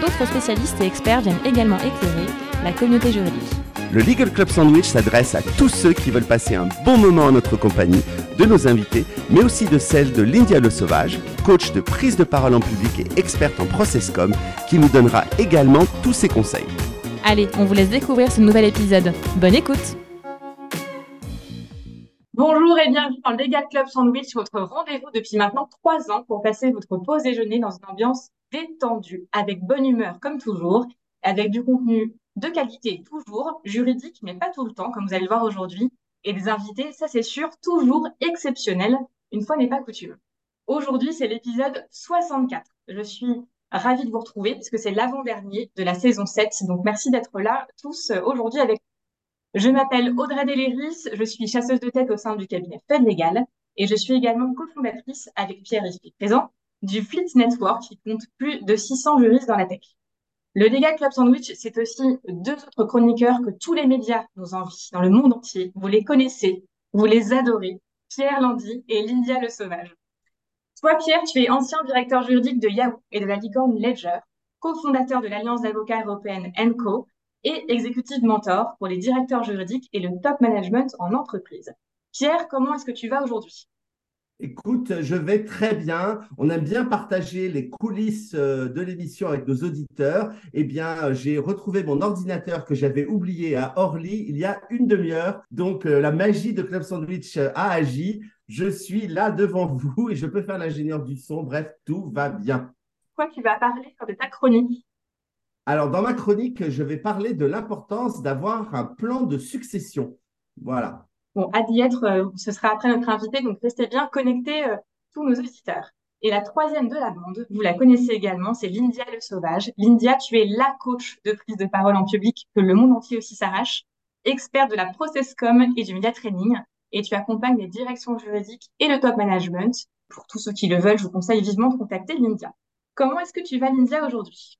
D'autres spécialistes et experts viennent également éclairer la communauté juridique. Le Legal Club Sandwich s'adresse à tous ceux qui veulent passer un bon moment en notre compagnie, de nos invités, mais aussi de celle de Lindia Le Sauvage, coach de prise de parole en public et experte en processcom, qui nous donnera également tous ses conseils. Allez, on vous laisse découvrir ce nouvel épisode. Bonne écoute Bonjour et bienvenue dans le Legal Club Sandwich, votre rendez-vous depuis maintenant trois ans pour passer votre pause déjeuner dans une ambiance détendue, avec bonne humeur comme toujours, avec du contenu de qualité toujours, juridique, mais pas tout le temps, comme vous allez le voir aujourd'hui, et des invités, ça c'est sûr, toujours exceptionnels, une fois n'est pas coutume. Aujourd'hui, c'est l'épisode 64. Je suis ravie de vous retrouver puisque c'est l'avant-dernier de la saison 7. Donc merci d'être là tous euh, aujourd'hui avec nous. Je m'appelle Audrey Deléris, je suis chasseuse de tête au sein du cabinet Fed Legal et je suis également cofondatrice avec Pierre ici présent du Fleet Network qui compte plus de 600 juristes dans la tech. Le Legal Club Sandwich, c'est aussi deux autres chroniqueurs que tous les médias nous envient dans le monde entier. Vous les connaissez, vous les adorez, Pierre Landy et Lydia Le Sauvage. Toi, Pierre, tu es ancien directeur juridique de Yahoo et de la licorne Ledger, cofondateur de l'Alliance d'avocats européenne ENCO et exécutive mentor pour les directeurs juridiques et le top management en entreprise. Pierre, comment est-ce que tu vas aujourd'hui? Écoute, je vais très bien. On aime bien partager les coulisses euh, de l'émission avec nos auditeurs. Eh bien, j'ai retrouvé mon ordinateur que j'avais oublié à Orly il y a une demi-heure. Donc, euh, la magie de Club Sandwich euh, a agi. Je suis là devant vous et je peux faire l'ingénieur du son. Bref, tout va bien. Quoi, tu vas parler de ta chronique Alors, dans ma chronique, je vais parler de l'importance d'avoir un plan de succession. Voilà. Bon, à d'y être, euh, ce sera après notre invité, donc restez bien connectés, euh, tous nos auditeurs. Et la troisième de la bande, vous la connaissez également, c'est Lindia Le Sauvage. Lindia, tu es la coach de prise de parole en public que le monde entier aussi s'arrache, experte de la processcom et du media training, et tu accompagnes les directions juridiques et le top management. Pour tous ceux qui le veulent, je vous conseille vivement de contacter Lindia. Comment est-ce que tu vas, Lindia, aujourd'hui?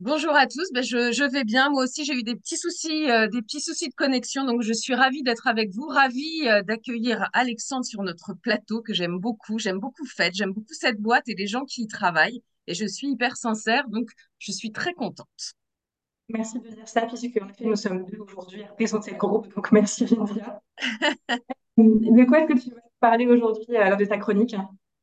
Bonjour à tous, ben je, je, vais bien. Moi aussi, j'ai eu des petits soucis, euh, des petits soucis de connexion, donc je suis ravie d'être avec vous, ravie euh, d'accueillir Alexandre sur notre plateau que j'aime beaucoup. J'aime beaucoup Fête, j'aime beaucoup cette boîte et les gens qui y travaillent, et je suis hyper sincère, donc je suis très contente. Merci de dire ça, puisque en effet, nous sommes deux aujourd'hui à représenter le groupe, donc merci Lindia. de quoi est-ce que tu veux parler aujourd'hui euh, lors de ta chronique?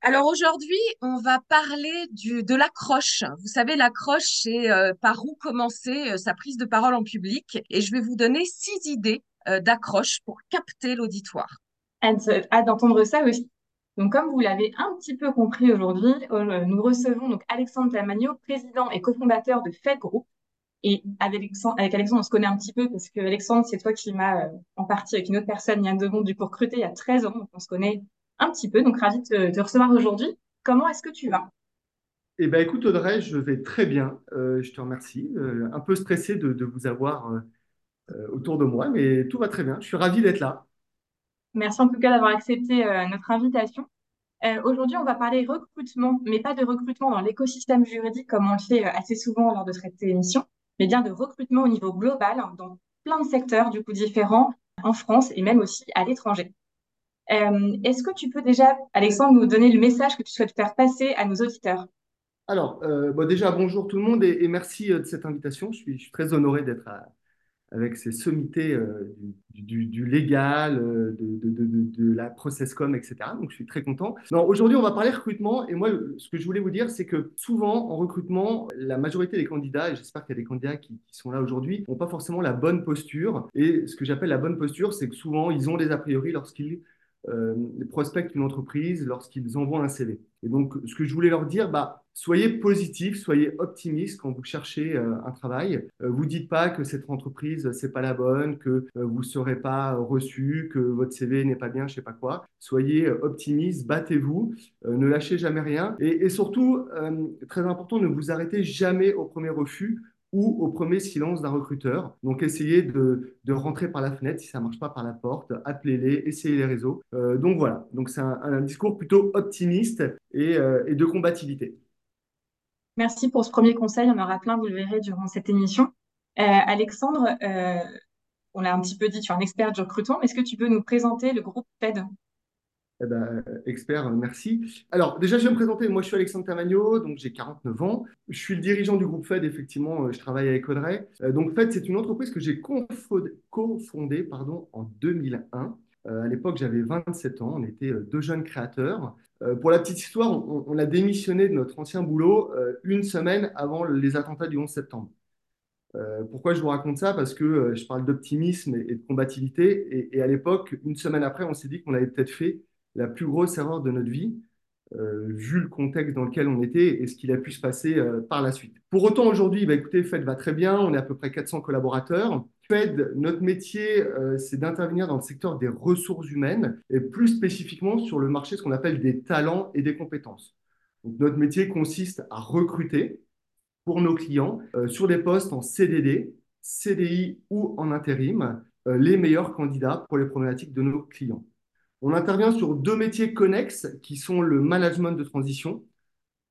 Alors aujourd'hui, on va parler du, de l'accroche. Vous savez, l'accroche, c'est euh, par où commencer euh, sa prise de parole en public. Et je vais vous donner six idées euh, d'accroche pour capter l'auditoire. Hâte d'entendre ça aussi. Donc, comme vous l'avez un petit peu compris aujourd'hui, nous recevons donc Alexandre Tamagno, président et cofondateur de Fed Group. Et avec Alexandre, avec Alexandre, on se connaît un petit peu parce que Alexandre, c'est toi qui m'as en partie avec une autre personne, il y a deux du pour recruter il y a 13 ans. Donc, on se connaît un petit peu. Donc, ravi de te recevoir aujourd'hui. Comment est-ce que tu vas? Eh bien, écoute, Audrey, je vais très bien. Euh, je te remercie. Euh, un peu stressé de, vous avoir euh, autour de moi, mais tout va très bien. Je suis ravi d'être là. Merci en tout cas d'avoir accepté notre invitation. aujourd'hui, on va parler recrutement, mais pas de recrutement dans l'écosystème juridique comme on le fait assez souvent lors de cette émission, mais bien de recrutement au niveau global dans plein de secteurs du coup différents en France et même aussi à l'étranger. Euh, est-ce que tu peux déjà, Alexandre, nous donner le message que tu souhaites faire passer à nos auditeurs? Alors, euh, déjà, bonjour tout le monde et, merci euh, de cette invitation. Je suis, très honoré d'être avec ces sommités du, légal, de, de, la processcom, etc. Donc, je suis très content. Aujourd'hui, on va parler recrutement. Et moi, ce que je voulais vous dire, c'est que souvent, en recrutement, la majorité des candidats, et j'espère qu'il y a des candidats qui, qui sont là aujourd'hui, n'ont pas forcément la bonne posture. Et ce que j'appelle la bonne posture, c'est que souvent, ils ont des a priori lorsqu'ils euh, prospectent une entreprise lorsqu'ils envoient un CV. Et donc, ce que je voulais leur dire, bah, soyez positifs, soyez optimistes quand vous cherchez euh, un travail. Euh, vous dites pas que cette entreprise c'est pas la bonne, que vous serez pas reçu, que votre CV n'est pas bien, je sais pas quoi. Soyez optimistes, battez-vous, ne lâchez jamais rien. Et surtout, très important, ne vous arrêtez jamais au premier refus ou au premier silence d'un recruteur. Donc, essayez de, de, rentrer par la fenêtre si ça ne marche pas par la porte, appelez-les, essayez les réseaux. Euh, donc voilà, donc c'est un, discours plutôt optimiste et, euh, et, de combativité. Merci pour ce premier conseil, on aura plein, vous le verrez, durant cette émission. Euh, Alexandre, on l'a un petit peu dit, tu es un expert du recrutement, est-ce que tu peux nous présenter le groupe FED eh ben, expert, merci. Alors, déjà, je vais me présenter. Moi, je suis Alexandre Tamagno, donc j'ai 49 ans. Je suis le dirigeant du groupe FED, effectivement, je travaille avec Audrey. Euh, donc, FED, c'est une entreprise que j'ai cofondée pardon, en 2001. Euh, à l'époque, j'avais 27 ans, on était euh, deux jeunes créateurs. pour la petite histoire, on, a démissionné de notre ancien boulot une semaine avant les attentats du 11 septembre. Euh, pourquoi je vous raconte ça? Parce que euh, je parle d'optimisme et, de combativité. Et à l'époque, une semaine après, on s'est dit qu'on avait peut-être fait la plus grosse erreur de notre vie, euh, vu le contexte dans lequel on était et ce qu'il a pu se passer euh, par la suite. Pour autant, aujourd'hui, bah, écoutez, FED va très bien. On est à peu près 400 collaborateurs. FED, notre métier, euh, c'est d'intervenir dans le secteur des ressources humaines et plus spécifiquement sur le marché, ce qu'on appelle des talents et des compétences. Notre métier consiste à recruter, pour nos clients sur des postes en CDD, CDI ou en intérim, les meilleurs candidats pour les problématiques de nos clients. On intervient sur deux métiers connexes qui sont le management de transition,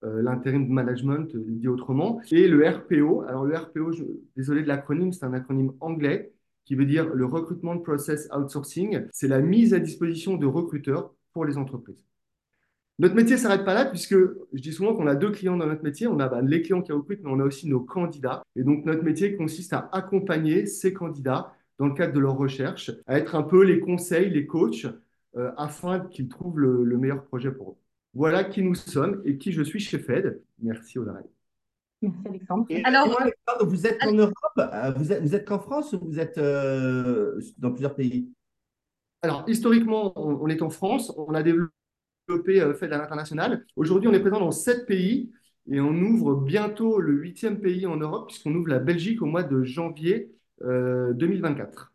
euh, l'intérim management dit autrement, et le RPO. Alors le RPO, désolé de l'acronyme, c'est un acronyme anglais qui veut dire le Recruitment Process Outsourcing. C'est la mise à disposition de recruteurs pour les entreprises. Notre métier ne s'arrête pas là, puisque je dis souvent qu'on a deux clients dans notre métier. On a bah, les clients qui recrutent, mais on a aussi nos candidats. Et donc, notre métier consiste à accompagner ces candidats dans le cadre de leur recherche, à être un peu les conseils, les coachs, euh, afin qu'ils trouvent le, le, meilleur projet pour eux. Voilà qui nous sommes et qui je suis chez Fed. Merci Audrey. Merci Alexandre. Et Alors, moi, Alexandre, vous êtes en Europe euh, Vous êtes, vous êtes qu'en France ou vous êtes euh, dans plusieurs pays? Alors, historiquement, on, on est en France. On a développé euh, fait à l'international. Aujourd'hui, on est présent dans sept pays et on ouvre bientôt le huitième pays en Europe puisqu'on ouvre la Belgique au mois de janvier euh, 2024.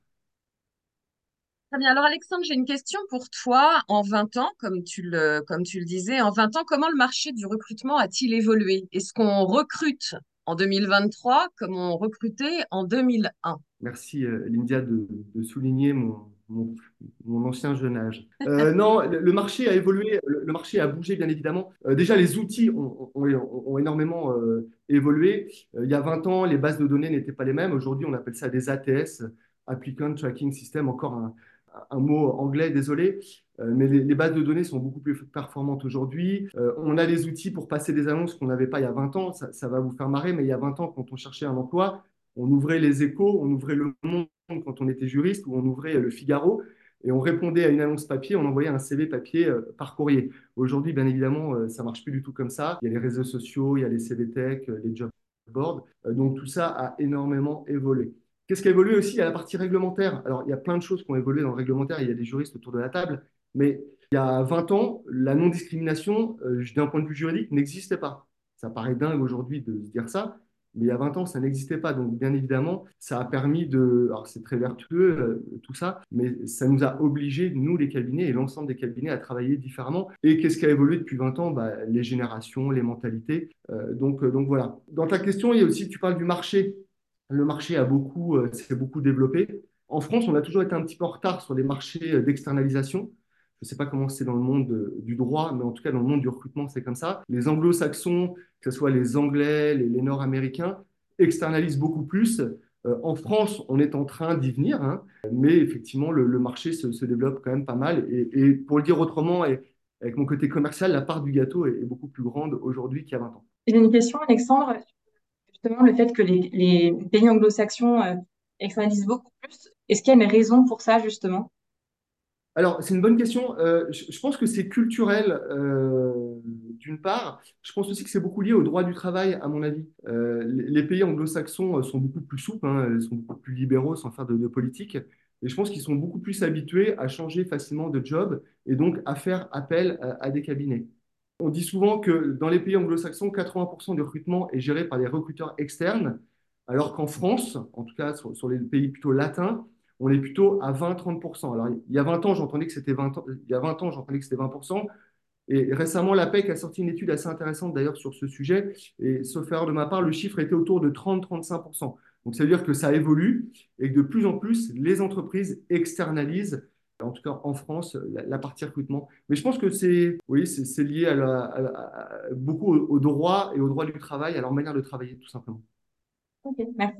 Très bien. Alors, Alexandre, j'ai une question pour toi. En 20 ans, comme tu le, comme tu le disais, en 20 ans, comment le marché du recrutement a-t-il évolué? Est-ce qu'on recrute en 2023 comme on recrutait en 2001 Merci, euh, Lindia, de, souligner mon, mon, ancien jeune âge. Euh, non, le, marché a évolué, le, marché a bougé bien évidemment. Euh, déjà, les outils ont, ont, énormément évolué. Il y a 20 ans, les bases de données n'étaient pas les mêmes. Aujourd'hui, on appelle ça des ATS, Applicant Tracking System, encore un, un mot anglais, désolé. Euh, mais les, les, bases de données sont beaucoup plus performantes aujourd'hui. on a des outils pour passer des annonces qu'on n'avait pas il y a 20 ans. Ça, va vous faire marrer, mais il y a 20 ans, quand on cherchait un emploi, on ouvrait les échos, on ouvrait le monde quand on était juriste, ou on ouvrait le Figaro, et on répondait à une annonce papier, on envoyait un CV papier euh, par courrier. Aujourd'hui, bien évidemment, euh, ça marche plus du tout comme ça. Il y a les réseaux sociaux, il y a les CV Tech, euh, les job boards. donc tout ça a énormément évolué. Qu'est-ce qui a évolué aussi a la partie réglementaire. Alors, il y a plein de choses qui ont évolué dans le réglementaire. Il y a des juristes autour de la table. Mais il y a 20 ans, la non-discrimination, d'un point de vue juridique, n'existait pas. Ça paraît dingue aujourd'hui de se dire ça, mais il y a 20 ans, ça n'existait pas. Donc, bien évidemment, ça a permis de. Alors, c'est très vertueux, euh, tout ça, mais ça nous a obligés, nous, les cabinets et l'ensemble des cabinets, à travailler différemment. Et qu'est-ce qui a évolué depuis 20 ans? Bah, Les générations, les mentalités. Euh, euh, donc, voilà. Dans ta question, il y a aussi, tu parles du marché. Le marché a beaucoup, euh, s'est beaucoup développé. En France, on a toujours été un petit peu en retard sur les marchés d'externalisation. Je ne sais pas comment c'est dans le monde du droit, mais en tout cas dans le monde du recrutement, c'est comme ça. Les anglo-saxons, que ce soit les Anglais, les, Nord-Américains, externalisent beaucoup plus. Euh, en France, on est en train d'y venir, hein, mais effectivement, le, marché se, développe quand même pas mal. Et, pour le dire autrement, avec mon côté commercial, la part du gâteau est, est beaucoup plus grande aujourd'hui qu'il y a 20 ans. J'ai une question, Alexandre. Justement, le fait que les, pays anglo-saxons euh, externalisent beaucoup plus, est-ce qu'il y a une raison pour ça, justement? Alors, c'est une bonne question. Euh, je, pense que c'est culturel, euh, d'une part. Je pense aussi que c'est beaucoup lié au droit du travail, à mon avis. Euh, les, pays anglo-saxons sont beaucoup plus souples, hein, sont beaucoup plus libéraux sans faire de, politique. Et je pense qu'ils sont beaucoup plus habitués à changer facilement de job et donc à faire appel à des cabinets. On dit souvent que dans les pays anglo-saxons, 80% du recrutement est géré par des recruteurs externes, alors qu'en France, en tout cas sur, les pays plutôt latins, on est plutôt à 20-30%. Alors, il y a 20 ans, j'entendais que c'était 20 ans, il y a 20 ans, j'entendais que c'était 20%. Et récemment, l'APEC a sorti une étude assez intéressante d'ailleurs sur ce sujet. Et sauf erreur de ma part, le chiffre était autour de 30-35%. Donc, ça veut dire que ça évolue et que de plus en plus, les entreprises externalisent, en tout cas en France, la, partie recrutement. Mais je pense que c'est oui, lié à, beaucoup au, droit et au droit du travail, à leur manière de travailler, tout simplement. Ok, merci.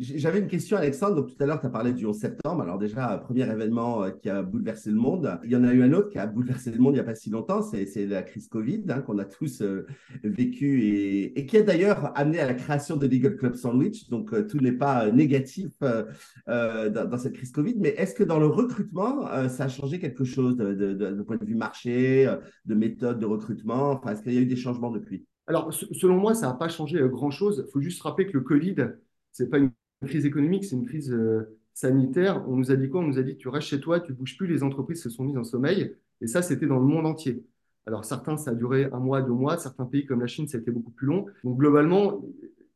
J'avais une question, Alexandre. Donc, tout à l'heure, tu as parlé du 11 septembre. Alors, déjà, premier événement euh, qui a bouleversé le monde. Il y en a eu un autre qui a bouleversé le monde il n'y a pas si longtemps. C'est la crise Covid hein, qu'on a tous euh, vécu et, qui a d'ailleurs amené à la création de Legal Club Sandwich. Donc, euh, tout n'est pas négatif dans, cette crise Covid. Mais est-ce que dans le recrutement, ça a changé quelque chose de, point de vue marché, de méthode de recrutement? Est-ce qu'il y a eu des changements depuis? Alors, selon moi, ça n'a pas changé grand-chose. Il faut juste rappeler que le Covid, c'est pas une crise économique, c'est une crise euh, sanitaire. On nous a dit quoi? On nous a dit tu restes chez toi, tu bouges plus, les entreprises se sont mises en sommeil. Et ça, c'était dans le monde entier. Alors certains, ça a duré un mois, deux mois. Certains pays comme la Chine, ça a été beaucoup plus long. Donc globalement,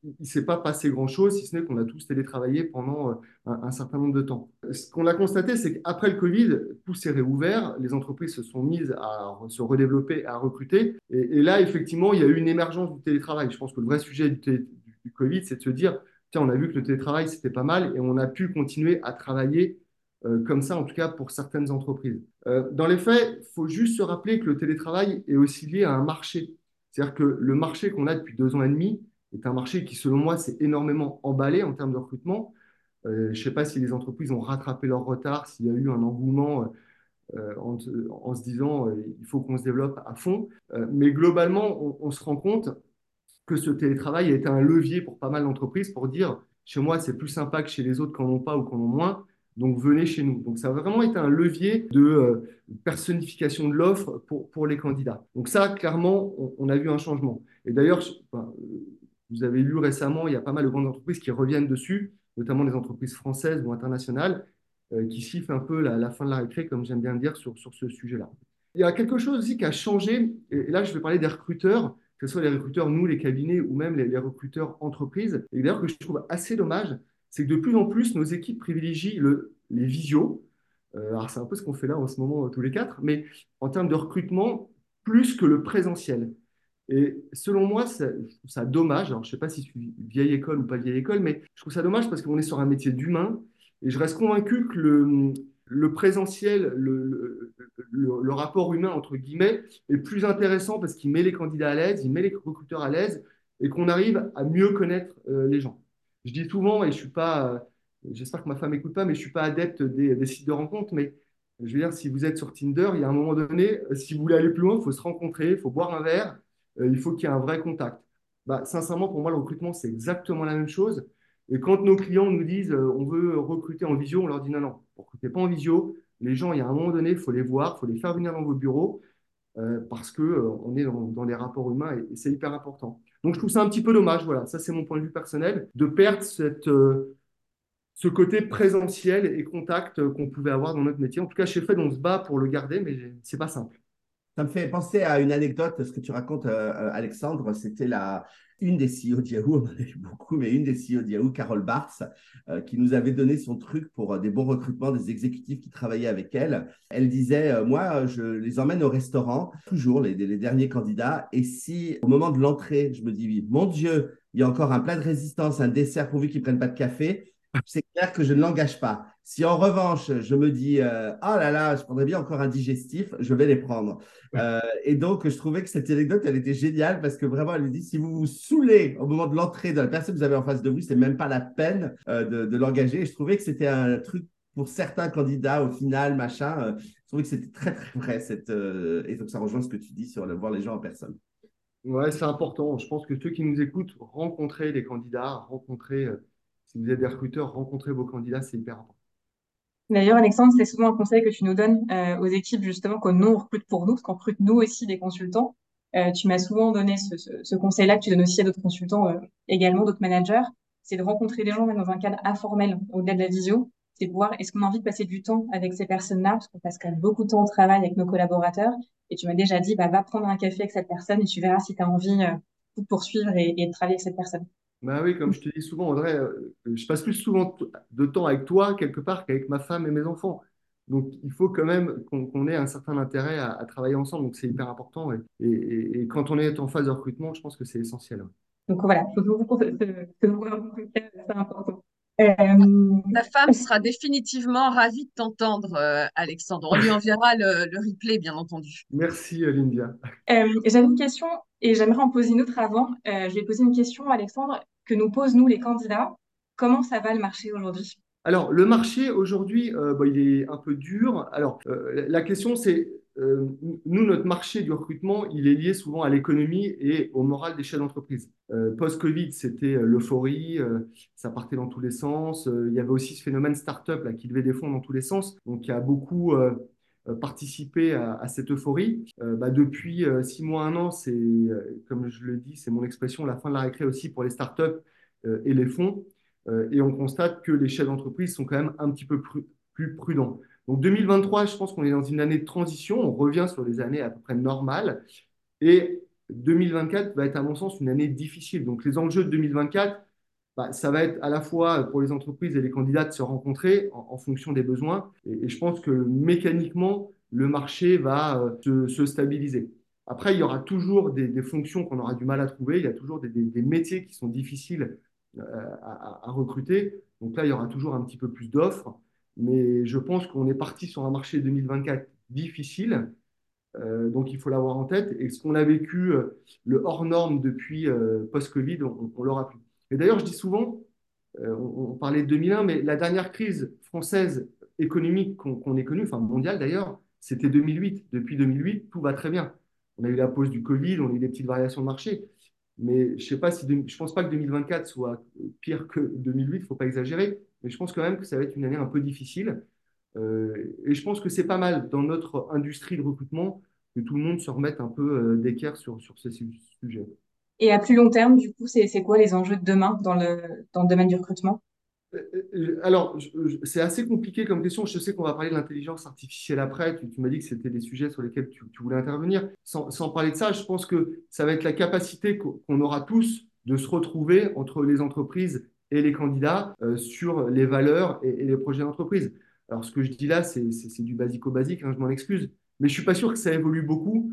il ne s'est pas passé grand-chose, si ce n'est qu'on a tous télétravaillé pendant euh, un, certain nombre de temps. Ce qu'on a constaté, c'est qu'après le Covid, tout s'est réouvert, les entreprises se sont mises à se redévelopper, à recruter. Et, là, effectivement, il y a eu une émergence du télétravail. Je pense que le vrai sujet du Covid, c'est de se dire, on a vu que le télétravail, c'était pas mal et on a pu continuer à travailler euh, comme ça, en tout cas pour certaines entreprises. Euh, dans les faits, il faut juste se rappeler que le télétravail est aussi lié à un marché. C'est-à-dire que le marché qu'on a depuis deux ans et demi est un marché qui, selon moi, s'est énormément emballé en termes de recrutement. Euh, je ne sais pas si les entreprises ont rattrapé leur retard, s'il y a eu un engouement en, se disant il faut qu'on se développe à fond. mais globalement, on, se rend compte que ce télétravail a été un levier pour pas mal d'entreprises pour dire chez moi, c'est plus sympa que chez les autres qui n'en ont pas ou qui en ont moins. Donc, venez chez nous. Donc, ça a vraiment été un levier de euh, personnification de l'offre pour, pour les candidats. Donc, ça, clairement, on, a vu un changement. Et d'ailleurs, vous avez lu récemment, il y a pas mal de grandes entreprises qui reviennent dessus, notamment les entreprises françaises ou internationales, euh, qui sifflent un peu la, fin de la récré, comme j'aime bien le dire, sur, sur ce sujet-là. Il y a quelque chose aussi qui a changé, et là, je vais parler des recruteurs que ce soit les recruteurs, nous, les cabinets, ou même les, recruteurs entreprises. Et d'ailleurs, que je trouve assez dommage, c'est que de plus en plus, nos équipes privilégient le, les visios. Euh, alors, c'est un peu ce qu'on fait là en ce moment, tous les quatre, mais en termes de recrutement, plus que le présentiel. Et selon moi, ça, je trouve ça dommage. Alors, je ne sais pas si je suis vieille école ou pas vieille école, mais je trouve ça dommage parce qu'on est sur un métier d'humain. Et je reste convaincu que le, le présentiel, le, rapport humain, entre guillemets, est plus intéressant parce qu'il met les candidats à l'aise, il met les recruteurs à l'aise et qu'on arrive à mieux connaître euh, les gens. Je dis souvent, et je suis pas, euh, j'espère que ma femme n'écoute pas, mais je suis pas adepte des, sites de rencontres, mais je veux dire, si vous êtes sur Tinder, il y a un moment donné, euh, si vous voulez aller plus loin, il faut se rencontrer, il faut boire un verre, il faut qu'il y ait un vrai contact. Bah, sincèrement, pour moi, le recrutement, c'est exactement la même chose. Et quand nos clients nous disent on veut recruter en visio, on leur dit non, non, recrutez pas en visio, les gens, il y a un moment donné, il faut les voir, il faut les faire venir dans vos bureaux euh, parce qu'on euh, est dans, des rapports humains et, c'est hyper important. Donc, je trouve ça un petit peu dommage, voilà, ça c'est mon point de vue personnel, de perdre cette, euh, ce côté présentiel et contact qu'on pouvait avoir dans notre métier. En tout cas, chez Fed, on se bat pour le garder, mais c'est pas simple. Ça me fait penser à une anecdote, ce que tu racontes, Alexandre. C'était la, une des CEO de Yahoo, on en a eu beaucoup, mais une des CEO de Yahoo, Carole Bartz, euh, qui nous avait donné son truc pour euh, des bons recrutements des exécutifs qui travaillaient avec elle. Elle disait, euh, moi, je les emmène au restaurant, toujours les, les derniers candidats, et si au moment de l'entrée, je me dis, mon Dieu, il y a encore un plat de résistance, un dessert pourvu qu'ils ne prennent pas de café, c'est clair que je ne l'engage pas. Si en revanche, je me dis, euh, ah là là, je prendrais bien encore un digestif, je vais les prendre. Euh, et donc, je trouvais que cette anecdote, elle était géniale parce que vraiment, elle lui dit, si vous vous saoulez au moment de l'entrée de la personne que vous avez en face de vous, c'est même pas la peine euh, de, l'engager. Et je trouvais que c'était un truc pour certains candidats au final, machin. je trouvais que c'était très, très vrai. Cette, et donc, ça rejoint ce que tu dis sur le, voir les gens en personne. Ouais, c'est important. Je pense que ceux qui nous écoutent, rencontrer les candidats, rencontrer si vous êtes des recruteurs, rencontrez vos candidats, c'est hyper important. D'ailleurs, Alexandre, c'est souvent un conseil que tu nous donnes euh, aux équipes, justement, que nous, recrute pour nous, parce qu'on recrute nous aussi des consultants. Euh, tu m'as souvent donné ce, conseil-là, que tu donnes aussi à d'autres consultants, euh, également d'autres managers, c'est de rencontrer des gens même dans un cadre informel, au-delà de la visio. C'est de voir, est-ce qu'on a envie de passer du temps avec ces personnes-là, parce qu'on passe quand même beaucoup de temps au travail avec nos collaborateurs. Et tu m'as déjà dit, bah, va prendre un café avec cette personne et tu verras si tu as envie de poursuivre et de travailler avec cette personne. Bah oui, comme je te dis souvent, André, euh, je passe plus souvent de temps avec toi quelque part qu'avec ma femme et mes enfants. Donc, il faut quand même qu'on ait un certain intérêt à, travailler ensemble. Donc, c'est hyper important. Et, et, quand on est en phase de recrutement, je pense que c'est essentiel. Donc, voilà, je vous pour c'est important. Euh... Ta femme sera définitivement ravie de t'entendre, euh, Alexandre. On lui enverra le, le, replay, bien entendu. Merci. Euh, J'avais une question et j'aimerais en poser une autre avant. Euh, je vais poser une question, Alexandre, que nous posent, nous, les candidats. Comment ça va le marché aujourd'hui? Alors, le marché aujourd'hui, euh, bah, il est un peu dur. Alors, euh, la question, c'est, euh, nous, notre marché du recrutement, il est lié souvent à l'économie et au moral des chefs d'entreprise. Post-Covid, c'était l'euphorie, ça partait dans tous les sens. il y avait aussi ce phénomène start-up qui levait des fonds dans tous les sens. Donc, il y a beaucoup participé à, cette euphorie. Bah, depuis six mois, un an, c'est, comme je le dis, c'est mon expression, la fin de la récré aussi pour les start-up et les fonds. Euh, et on constate que les chefs d'entreprise sont quand même un petit peu plus prudents. Donc 2023, je pense qu'on est dans une année de transition, on revient sur des années à peu près normales, et 2024 va être à mon sens une année difficile. Donc les enjeux de 2024, bah, ça va être à la fois pour les entreprises et les candidats de se rencontrer en, fonction des besoins, et, je pense que mécaniquement, le marché va euh, se, stabiliser. Après, il y aura toujours des, fonctions qu'on aura du mal à trouver, il y a toujours des, métiers qui sont difficiles euh, à, recruter. Donc là, il y aura toujours un petit peu plus d'offres. Mais je pense qu'on est parti sur un marché 2024 difficile. Euh, donc il faut l'avoir en tête. Et ce qu'on a vécu, le hors norme depuis post-Covid, on, l'aura plus. Et d'ailleurs, je dis souvent, on, parlait de 2001, mais la dernière crise française économique qu'on ait connue, enfin mondiale d'ailleurs, c'était 2008. Depuis 2008, tout va très bien. On a eu la pause du Covid, on a eu des petites variations de marché. Mais je sais pas si je pense pas que 2024 soit pire que 2008, il faut pas exagérer, mais je pense quand même que ça va être une année un peu difficile. Euh, et je pense que c'est pas mal dans notre industrie de recrutement que tout le monde se remette un peu euh, d'équerre sur, sur ce sujet. Et à plus long terme, du coup, c'est quoi les enjeux de demain dans le, dans le domaine du recrutement? Euh, euh, alors, c'est assez compliqué comme question. Je sais qu'on va parler de l'intelligence artificielle après. Tu, m'as dit que c'était des sujets sur lesquels tu, voulais intervenir. Sans, parler de ça, je pense que ça va être la capacité qu'on aura tous de se retrouver entre les entreprises et les candidats euh, sur les valeurs et, les projets d'entreprise. Alors, ce que je dis là, c'est du basico-basique, hein, je m'en excuse. Mais je ne suis pas sûr que ça évolue beaucoup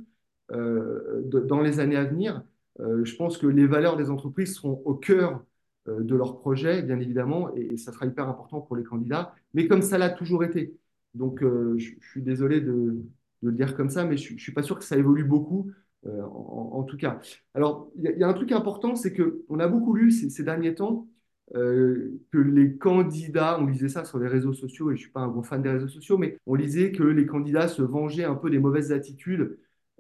dans les années à venir. Je pense que les valeurs des entreprises seront au cœur euh, de leur projet, bien évidemment, et, ça sera hyper important pour les candidats, mais comme ça l'a toujours été. Donc, euh, je, suis désolé de, le dire comme ça, mais je ne suis pas sûr que ça évolue beaucoup, euh, en, tout cas. Alors, il y, a un truc important, c'est qu'on a beaucoup lu ces, derniers temps que les candidats, on lisait ça sur les réseaux sociaux, et je ne suis pas un gros fan des réseaux sociaux, mais on lisait que les candidats se vengeaient un peu des mauvaises attitudes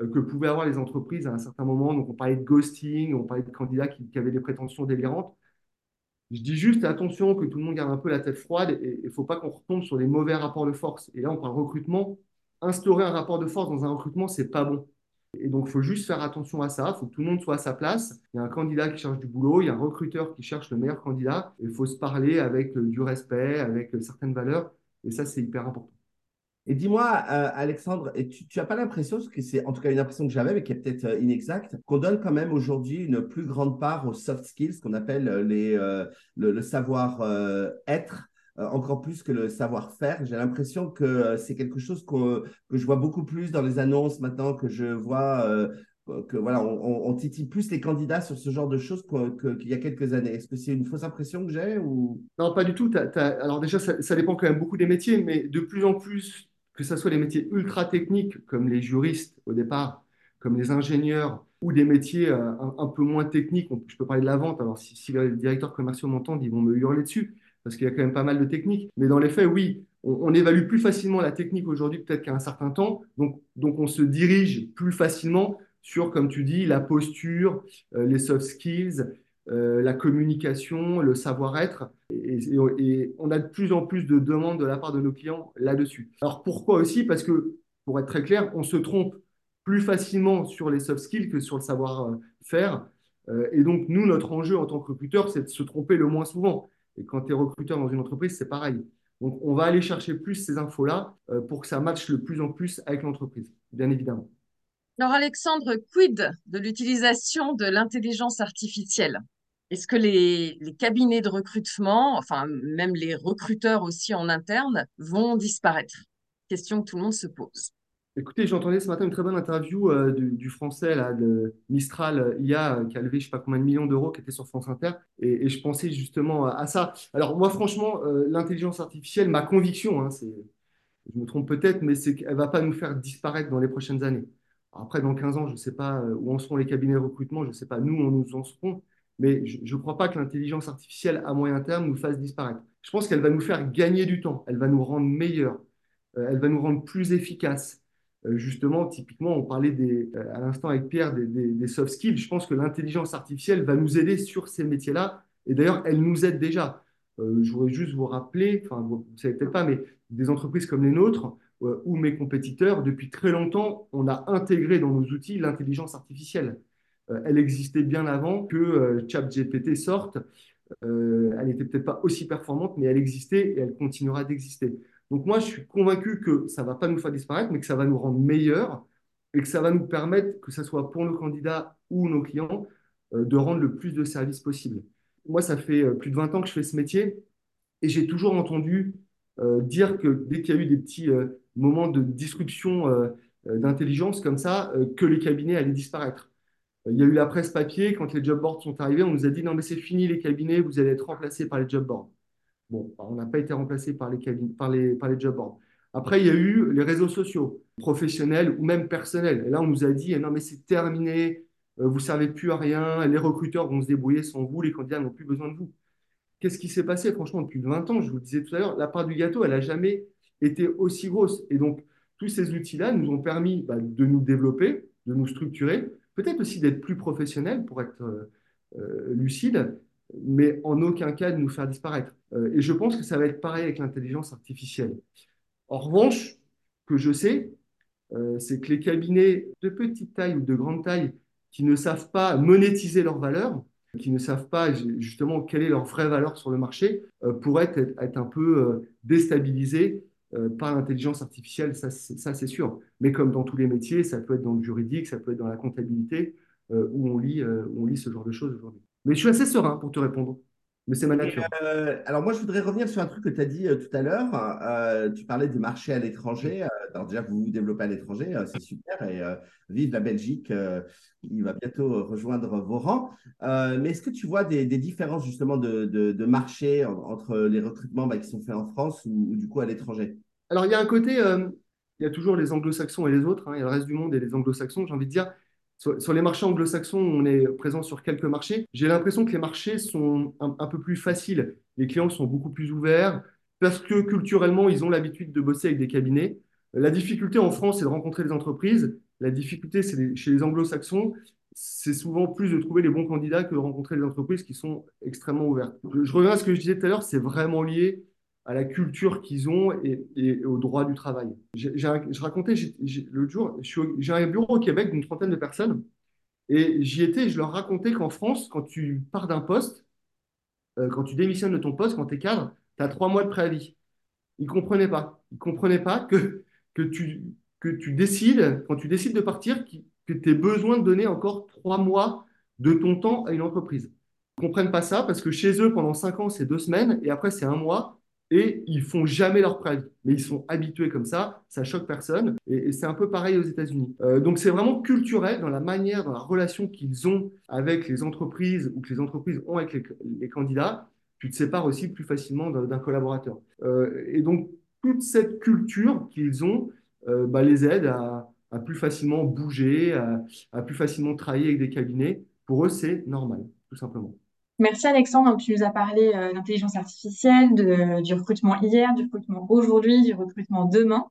que pouvaient avoir les entreprises à un certain moment. Donc, on parlait de ghosting, on parlait de candidats qui avaient des prétentions délirantes. Je dis juste attention que tout le monde garde un peu la tête froide et il ne faut pas qu'on retombe sur les mauvais rapports de force. Et là, on parle recrutement. Instaurer un rapport de force dans un recrutement, c'est pas bon. Et donc, il faut juste faire attention à ça. Il faut que tout le monde soit à sa place. Il y a un candidat qui cherche du boulot, il y a un recruteur qui cherche le meilleur candidat. Il faut se parler avec du respect, avec certaines valeurs. Et ça, c'est hyper important. Et dis-moi, euh, Alexandre, tu n'as pas l'impression, que c'est en tout cas une impression que j'avais, mais qui est peut-être euh, inexacte, qu'on donne quand même aujourd'hui une plus grande part aux soft skills, qu'on appelle euh, les, le, savoir-être, encore plus que le savoir-faire. J'ai l'impression que c'est quelque chose que je vois beaucoup plus dans les annonces maintenant, que je vois que voilà, on, titille plus les candidats sur ce genre de choses qu'il y a quelques années. Est-ce que c'est une fausse impression que j'ai ou? Non, pas du tout. Alors déjà, ça, dépend quand même beaucoup des métiers, mais de plus en plus, que ce soit les métiers ultra techniques comme les juristes au départ, comme les ingénieurs, ou des métiers euh, un, peu moins techniques, je peux parler de la vente, alors si, les directeurs commerciaux m'entendent, ils vont me hurler dessus, parce qu'il y a quand même pas mal de techniques. Mais dans les faits, oui, on, évalue plus facilement la technique aujourd'hui peut-être qu'à un certain temps, donc, on se dirige plus facilement sur, comme tu dis, la posture, euh, les soft skills, euh, la communication, le savoir-être. Et, on a de plus en plus de demandes de la part de nos clients là-dessus. Alors pourquoi aussi? Parce que, pour être très clair, on se trompe plus facilement sur les soft skills que sur le savoir-faire. Euh, et donc, nous, notre enjeu en tant que recruteur, c'est de se tromper le moins souvent. Et quand tu es recruteur dans une entreprise, c'est pareil. Donc, on va aller chercher plus ces infos-là euh, pour que ça matche le plus en plus avec l'entreprise, bien évidemment. Alors Alexandre, quid de l'utilisation de l'intelligence artificielle? Est-ce que les, cabinets de recrutement, enfin même les recruteurs aussi en interne, vont disparaître? Question que tout le monde se pose. Écoutez, j'entendais ce matin une très bonne interview euh, du, français là, de Mistral euh, IA euh, qui a levé je sais pas combien de millions d'euros qui était sur France Inter et, je pensais justement à, ça. Alors moi franchement, l'intelligence artificielle, ma conviction, hein, je me trompe peut-être, mais c'est qu'elle va pas nous faire disparaître dans les prochaines années. Après, dans 15 ans, je ne sais pas où en seront les cabinets de recrutement, je ne sais pas nous où nous en serons, mais je ne crois pas que l'intelligence artificielle à moyen terme nous fasse disparaître. Je pense qu'elle va nous faire gagner du temps, elle va nous rendre meilleurs, elle va nous rendre plus efficaces euh, justement, typiquement, on parlait euh, à l'instant avec Pierre des, soft skills. Je pense que l'intelligence artificielle va nous aider sur ces métiers-là. Et d'ailleurs, elle nous aide déjà. Euh, je voudrais juste vous rappeler, enfin, vous ne savez peut-être pas, mais des entreprises comme les nôtres euh, ou mes compétiteurs, depuis très longtemps, on a intégré dans nos outils l'intelligence artificielle. Euh, elle existait bien avant que ChatGPT sorte. elle n'était peut-être pas aussi performante, mais elle existait et elle continuera d'exister. Donc moi, je suis convaincu que ça ne va pas nous faire disparaître, mais que ça va nous rendre meilleurs et que ça va nous permettre, que ce soit pour nos candidats ou nos clients, euh, de rendre le plus de services possible. Moi, ça fait euh, plus de 20 ans que je fais ce métier et j'ai toujours entendu euh, dire que dès qu'il y a eu des petits euh, moments de disruption euh, euh d'intelligence comme ça, que les cabinets allaient disparaître. Il y a eu la presse papier, quand les job boards sont arrivés, on nous a dit non mais c'est fini les cabinets, vous allez être remplacés par les job boards. Bon, on n'a pas été remplacé par les, les, par les job boards. Après, il y a eu les réseaux sociaux, professionnels ou même personnels. Et là, on nous a dit, non, mais c'est terminé, euh, vous ne servez plus à rien, les recruteurs vont se débrouiller sans vous, les candidats n'ont plus besoin de vous. Qu'est-ce qui s'est passé, franchement, depuis 20 ans Je vous le disais tout à l'heure, la part du gâteau, elle n'a jamais été aussi grosse. Et donc, tous ces outils-là nous ont permis bah, de nous développer, de nous structurer, peut-être aussi d'être plus professionnels pour être euh, euh lucide, mais en aucun cas de nous faire disparaître. Euh, et je pense que ça va être pareil avec l'intelligence artificielle. En revanche, que je sais, c'est que les cabinets de petite taille ou de grande taille qui ne savent pas monétiser leur valeur, qui ne savent pas justement quelle est leur vraie valeur sur le marché, pourraient être, un peu déstabilisés euh, par l'intelligence artificielle, ça c'est sûr. Mais comme dans tous les métiers, ça peut être dans le juridique, ça peut être dans la comptabilité, euh, où, on lit, où on lit ce genre de choses aujourd'hui. Mais je suis assez serein pour te répondre. Mais c'est ma nature. Euh, alors moi, je voudrais revenir sur un truc que tu as dit euh, tout à l'heure. Euh, tu parlais du marché à l'étranger. alors déjà, vous vous développez à l'étranger, c'est super. Et vive la Belgique, il va bientôt rejoindre vos rangs. mais est-ce que tu vois des, des différences justement de, de, de, marché entre les recrutements bah, qui sont faits en France ou, ou du coup à l'étranger? Alors il y a un côté, il y a toujours les anglo-saxons et les autres. Hein, il y a le reste du monde et les anglo-saxons. J'ai envie de dire, sur, les marchés anglo-saxons, on est présent sur quelques marchés. J'ai l'impression que les marchés sont un, peu plus faciles. Les clients sont beaucoup plus ouverts parce que culturellement, ils ont l'habitude de bosser avec des cabinets. La difficulté en France, c'est de rencontrer des entreprises. La difficulté, c'est les, chez les anglo-saxons, c'est souvent plus de trouver les bons candidats que de rencontrer des entreprises qui sont extrêmement ouvertes. Je, je reviens à ce que je disais tout à l'heure, c'est vraiment lié à la culture qu'ils ont et, et, au droit du travail. J'ai, je racontais l'autre jour, j'ai un bureau au Québec d'une trentaine de personnes et j'y étais et je leur racontais qu'en France, quand tu pars d'un poste, euh, quand tu démissionnes de ton poste, quand tu es cadre, tu as trois mois de préavis. Ils ne comprenaient pas. Ils ne comprenaient pas que, que, tu, que tu décides, quand tu décides de partir, que tu aies besoin de donner encore trois mois de ton temps à une entreprise. Ils ne comprennent pas ça parce que chez eux, pendant cinq ans, c'est deux semaines et après, c'est un mois et ils font jamais leur préavis. Mais ils sont habitués comme ça, ça choque personne. Et, c'est un peu pareil aux États-Unis. Euh, donc c'est vraiment culturel dans la manière, dans la relation qu'ils ont avec les entreprises ou que les entreprises ont avec les, candidats. Tu te sépares aussi plus facilement d'un collaborateur. Euh, et donc toute cette culture qu'ils ont euh, bah, les aide à, plus facilement bouger, à plus facilement travailler avec des cabinets. Pour eux, c'est normal, tout simplement. Merci Alexandre, tu nous as parlé euh, d'intelligence artificielle, du recrutement hier, du recrutement aujourd'hui, du recrutement demain.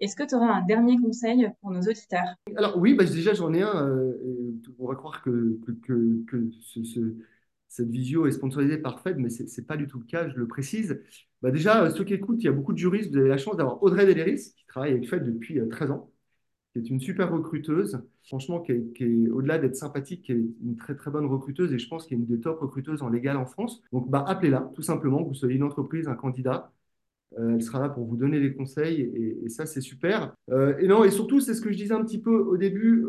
Est-ce que tu auras un dernier conseil pour nos auditeurs? Alors oui, bah, déjà j'en ai un. Euh, on va croire que, que, que, que ce, ce, cette visio est sponsorisée par Fed, mais ce n'est pas du tout le cas, je le précise. Bah, déjà, ceux qui écoutent, il y a beaucoup de juristes. Vous avez la chance d'avoir Audrey Deléris, qui travaille avec Fed depuis 13 euh, ans qui est une super recruteuse, franchement, qui est, qui au-delà d'être sympathique, qui est une très très bonne recruteuse et je pense qu'elle est une des top recruteuses en légal en France. Donc, bah, appelez-la, tout simplement, que vous soyez une entreprise, un candidat. Euh, elle sera là pour vous donner des conseils et, ça, c'est super. Euh, et non, et surtout, c'est ce que je disais un petit peu au début,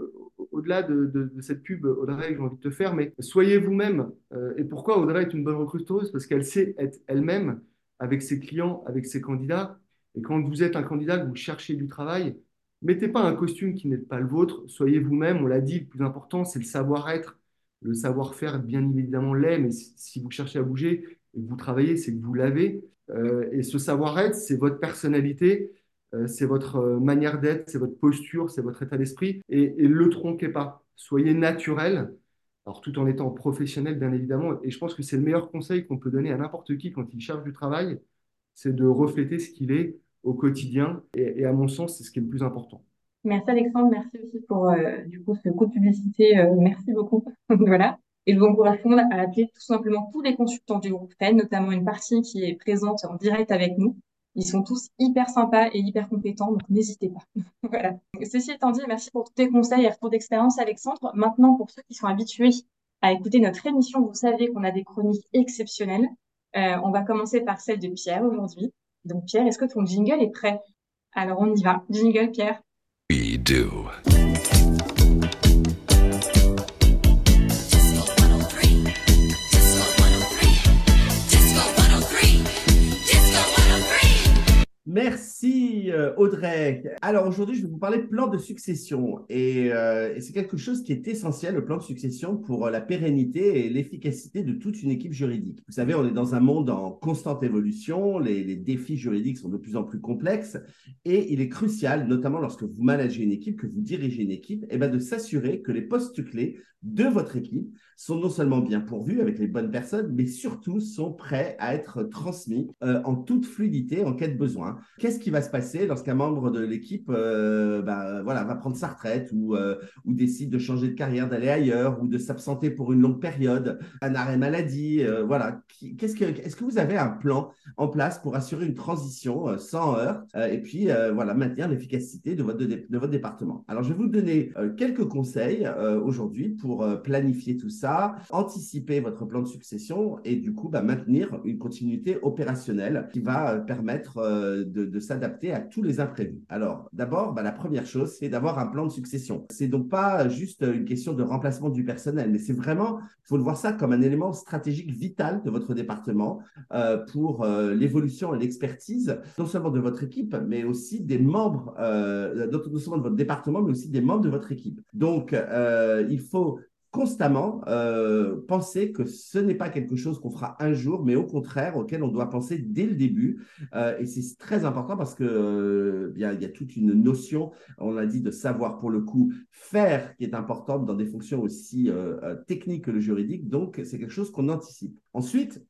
au-delà de, cette pub, Audrey, que j'ai envie de te faire, mais soyez vous-même. Euh, et pourquoi Audrey est une bonne recruteuse? Parce qu'elle sait être elle-même avec ses clients, avec ses candidats. Et quand vous êtes un candidat, vous cherchez du travail, mettez pas un costume qui n'est pas le vôtre, soyez vous-même. On l'a dit, le plus important, c'est le savoir-être. Le savoir-faire, bien évidemment, l'est, mais si vous cherchez à bouger et que vous travaillez, c'est que vous l'avez. Euh, et ce savoir-être, c'est votre personnalité, euh, c'est votre euh, manière d'être, c'est votre posture, c'est votre état d'esprit. Et, et le tronquez pas. Soyez naturel, alors tout en étant professionnel, bien évidemment. Et je pense que c'est le meilleur conseil qu'on peut donner à n'importe qui quand il cherche du travail, c'est de refléter ce qu'il est au quotidien. Et, à mon sens, c'est ce qui est le plus important. Merci Alexandre, merci aussi pour du coup ce coup de publicité. merci beaucoup. voilà. Et je vous encourage à appeler tout simplement tous les consultants du groupe FEN, notamment une partie qui est présente en direct avec nous. Ils sont tous hyper sympas et hyper compétents, donc n'hésitez pas. voilà. Ceci étant dit, merci pour tous tes conseils et retours d'expérience, Alexandre. Maintenant, pour ceux qui sont habitués à écouter notre émission, vous savez qu'on a des chroniques exceptionnelles. Euh, on va commencer par celle de Pierre aujourd'hui. Donc Pierre, est-ce que ton jingle est prêt? Alors on y va. Jingle, Pierre. We do. Merci euh, Audrey. Alors aujourd'hui, je vais vous parler plan de succession euh, et, c'est quelque chose qui est essentiel, le plan de succession, pour euh, la pérennité et l'efficacité de toute une équipe juridique. Vous savez, on est dans un monde en constante évolution, les, défis juridiques sont de plus en plus complexes et il est crucial, notamment lorsque vous managez une équipe, que vous dirigez une équipe, et eh ben de s'assurer que les postes clés de votre équipe sont non seulement bien pourvus avec les bonnes personnes, mais surtout sont prêts à être transmis en toute fluidité en cas de besoin. Qu'est-ce qui va se passer lorsqu'un membre de l'équipe euh, bah, voilà, va prendre sa retraite ou, euh, ou décide de changer de carrière, d'aller ailleurs ou de s'absenter pour une longue période, un arrêt maladie euh, voilà. Qu'est-ce que, est-ce que vous avez un plan en place pour assurer une transition sans heurts et puis voilà, maintenir l'efficacité de votre, de, votre département? Alors, je vais vous donner quelques conseils aujourd'hui pour planifier tout ça, anticiper votre plan de succession et du coup bah, maintenir une continuité opérationnelle qui va permettre de, s'adapter à tous les imprévus. Alors, d'abord, bah, la première chose, c'est d'avoir un plan de succession. C'est donc pas juste une question de remplacement du personnel, mais c'est vraiment, il faut le voir ça comme un élément stratégique vital de votre département euh, pour euh, l'évolution et l'expertise, non seulement de votre équipe, mais aussi des membres, euh, non seulement de votre département, mais aussi des membres de votre équipe. Donc, il faut constamment euh, penser que ce n'est pas quelque chose qu'on fera un jour, mais au contraire auquel on doit penser dès le début. Euh, et c'est très important parce que euh, bien il y a toute une notion, on l'a dit, de savoir pour le coup faire qui est importante dans des fonctions aussi techniques que le juridique. Donc c'est quelque chose qu'on anticipe. Ensuite,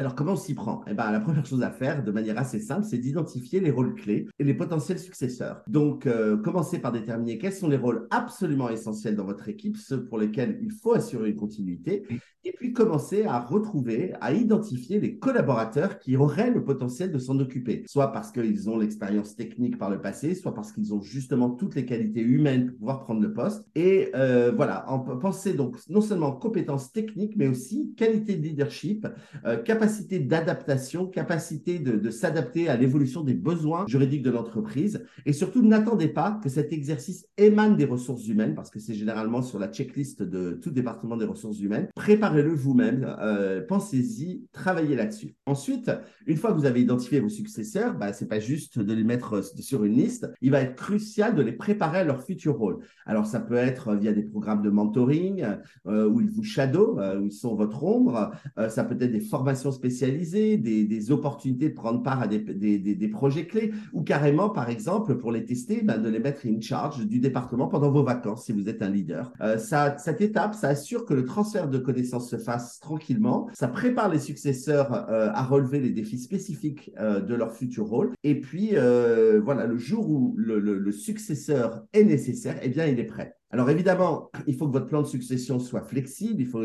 alors, comment on s'y prend? Eh ben, La première chose à faire, de manière assez simple, c'est d'identifier les rôles clés et les potentiels successeurs. Donc, euh, commencez par déterminer quels sont les rôles absolument essentiels dans votre équipe, ceux pour lesquels il faut assurer une continuité, et puis commencer à retrouver, à identifier les collaborateurs qui auraient le potentiel de s'en occuper, soit parce qu'ils ont l'expérience technique par le passé, soit parce qu'ils ont justement toutes les qualités humaines pour pouvoir prendre le poste. Et euh, voilà, pensez donc non seulement compétences techniques, mais aussi qualité de leadership, euh, capacité d'adaptation, capacité de, s'adapter à l'évolution des besoins juridiques de l'entreprise. Et surtout, n'attendez pas que cet exercice émane des ressources humaines, parce que c'est généralement sur la checklist de tout département des ressources humaines. Préparez le vous-même, euh, pensez-y, travaillez là-dessus. Ensuite, une fois que vous avez identifié vos successeurs, bah, c'est pas juste de les mettre sur une liste, il va être crucial de les préparer à leur futur rôle. Alors, ça peut être via des programmes de mentoring euh, où ils vous shadow, euh, où ils sont votre ombre. ça peut être des formations spécialisées, des, opportunités de prendre part à des, des, projets clés ou carrément, par exemple, pour les tester, bah, de les mettre in charge du département pendant vos vacances si vous êtes un leader. ça, cette étape, ça assure que le transfert de connaissances se fasse tranquillement. Ça prépare les successeurs euh, à relever les défis spécifiques euh, de leur futur rôle. Et puis, euh, voilà, le jour où le, le successeur est nécessaire, eh bien, il est prêt. Alors évidemment, il faut que votre plan de succession soit flexible, il faut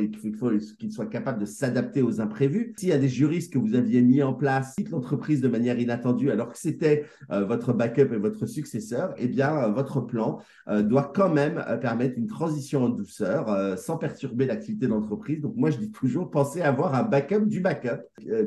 qu'il soit capable de s'adapter aux imprévus. S'il y a des juristes que vous aviez mis en place, quitte l'entreprise de manière inattendue alors que c'était euh, votre backup et votre successeur, eh bien euh, votre plan euh, doit quand même permettre une transition en douceur sans perturber l'activité de l'entreprise. Donc moi je dis toujours, pensez à avoir un backup du backup,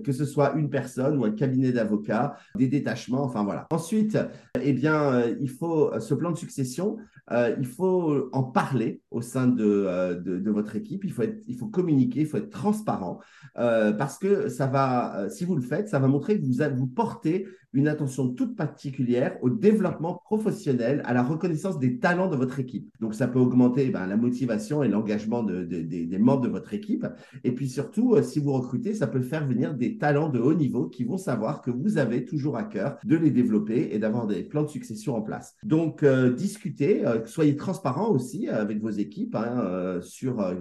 que ce soit une personne ou un cabinet d'avocats, des détachements, enfin voilà. Ensuite, eh bien il faut ce plan de succession, il faut en parler au sein de, euh, votre équipe. Il faut, communiquer, il faut être transparent euh, parce que ça va, euh, si vous le faites, ça va montrer que vous, vous portez une attention toute particulière au développement professionnel, à la reconnaissance des talents de votre équipe. Donc, ça peut augmenter ben, la motivation et l'engagement de, des membres de votre équipe. Et puis surtout, euh, si vous recrutez, ça peut faire venir des talents de haut niveau qui vont savoir que vous avez toujours à cœur de les développer et d'avoir des plans de succession en place. Donc, euh, discutez, euh, soyez transparent aussi avec vos équipes hein, sur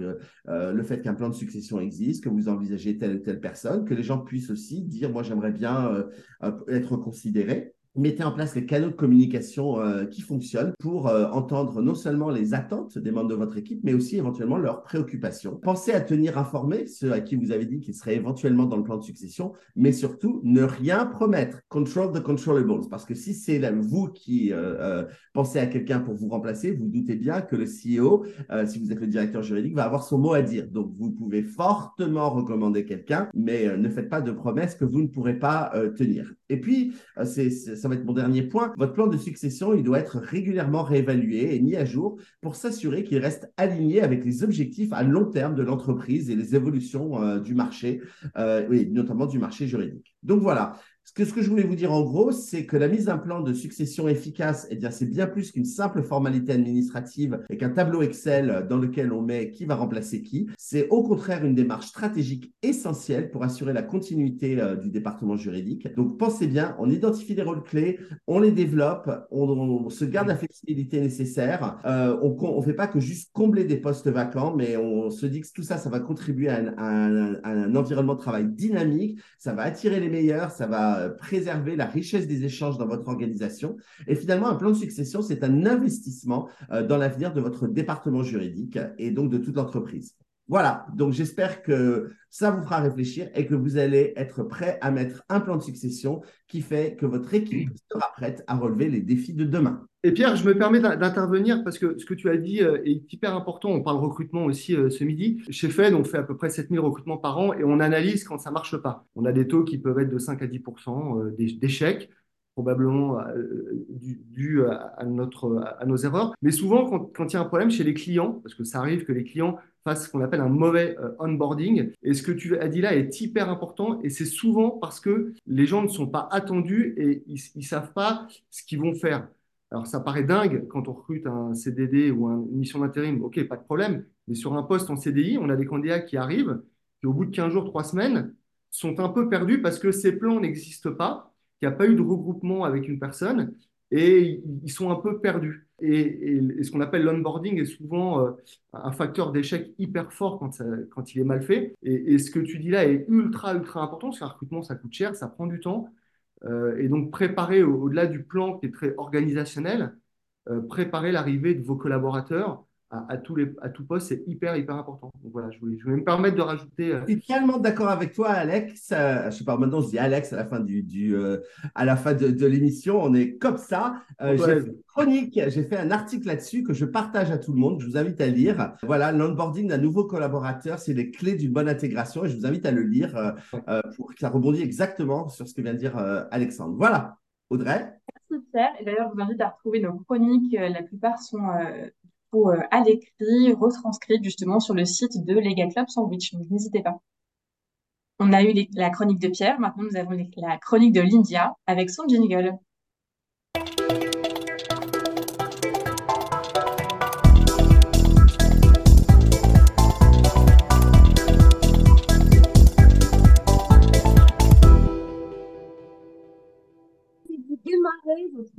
le fait qu'un plan de succession existe, que vous envisagez telle ou telle personne, que les gens puissent aussi dire, moi j'aimerais bien être considéré mettez en place les canaux de communication euh, qui fonctionnent pour euh, entendre non seulement les attentes des membres de votre équipe, mais aussi éventuellement leurs préoccupations. Pensez à tenir informés ceux à qui vous avez dit qu'ils seraient éventuellement dans le plan de succession, mais surtout ne rien promettre. Control the controllables, parce que si c'est vous qui euh, pensez à quelqu'un pour vous remplacer, vous doutez bien que le CEO, si vous êtes le directeur juridique, va avoir son mot à dire. Donc vous pouvez fortement recommander quelqu'un, mais ne faites pas de promesses que vous ne pourrez pas tenir. Et puis, c'est ça va être mon dernier point, votre plan de succession, il doit être régulièrement réévalué et mis à jour pour s'assurer qu'il reste aligné avec les objectifs à long terme de l'entreprise et les évolutions euh, du marché, euh, notamment du marché juridique. Donc voilà, ce que, ce que je voulais vous dire en gros, c'est que la mise d'un plan de succession efficace, eh bien, c'est bien plus qu'une simple formalité administrative et qu'un tableau Excel dans lequel on met qui va remplacer qui. C'est au contraire une démarche stratégique essentielle pour assurer la continuité euh, du département juridique. Donc, pensez bien, on identifie les rôles clés, on les développe, on, se garde la flexibilité nécessaire. Euh, on ne fait pas que juste combler des postes vacants, mais on se dit que tout ça, ça va contribuer à un, à un environnement de travail dynamique, ça va attirer les meilleurs, ça va euh, préserver la richesse des échanges dans votre organisation. Et finalement, un plan de succession, c'est un investissement euh, dans l'avenir de votre département juridique et donc de toute l'entreprise. Voilà, donc j'espère que ça vous fera réfléchir et que vous allez être prêt à mettre un plan de succession qui fait que votre équipe sera prête à relever les défis de demain. Et Pierre, je me permets d'intervenir parce que ce que tu as dit euh, est hyper important. On parle recrutement aussi euh, ce midi. Chez Fed, on fait à peu près 7000 recrutements par an et on analyse quand ça marche pas. On a des taux qui peuvent être de 5 à 10% euh, d'échecs probablement dû à, notre, à nos erreurs. Mais souvent, quand, quand il y a un problème chez les clients, parce que ça arrive que les clients ce qu'on appelle un mauvais euh, onboarding. Et ce que tu as dit là est hyper important et c'est souvent parce que les gens ne sont pas attendus et ils ne savent pas ce qu'ils vont faire. Alors, ça paraît dingue quand on recrute un CDD ou une mission d'intérim. OK, pas de problème. Mais sur un poste en CDI, on a des candidats qui arrivent, qui au bout de 15 jours, 3 semaines, sont un peu perdus parce que ces plans n'existent pas, qu'il n'y a pas eu de regroupement avec une personne et ils sont un peu perdus. Et, ce qu'on appelle l'onboarding est souvent euh, un facteur d'échec hyper fort quand, quand il est mal fait. Et, ce que tu dis là est ultra, ultra important, parce qu'un recrutement, ça coûte cher, ça prend du temps. Euh, et donc, préparer au-delà du plan qui est très organisationnel, euh, préparer l'arrivée de vos collaborateurs à, tous les, à tout poste, c'est hyper, hyper important. Donc voilà, je voulais, je me permettre de rajouter. Euh, je suis tellement d'accord avec toi, Alex. Euh, je sais pas, maintenant je dis Alex à la fin, du, du euh, à la fin de, l'émission. On est comme ça. j'ai fait une chronique, j'ai fait un article là-dessus que je partage à tout le monde. Je vous invite à lire. Voilà, l'onboarding d'un nouveau collaborateur, c'est les clés d'une bonne intégration et je vous invite à le lire pour que ça rebondit exactement sur ce que vient de dire Alexandre. Voilà, Audrey? Merci Pierre. Et d'ailleurs, je vous invite à retrouver nos chroniques. La plupart sont euh, à l'écrit, retranscrite justement sur le site de Legal Club Sandwich. Donc n'hésitez pas. On a eu la chronique de Pierre, maintenant nous avons la chronique de Lydia avec son jingle.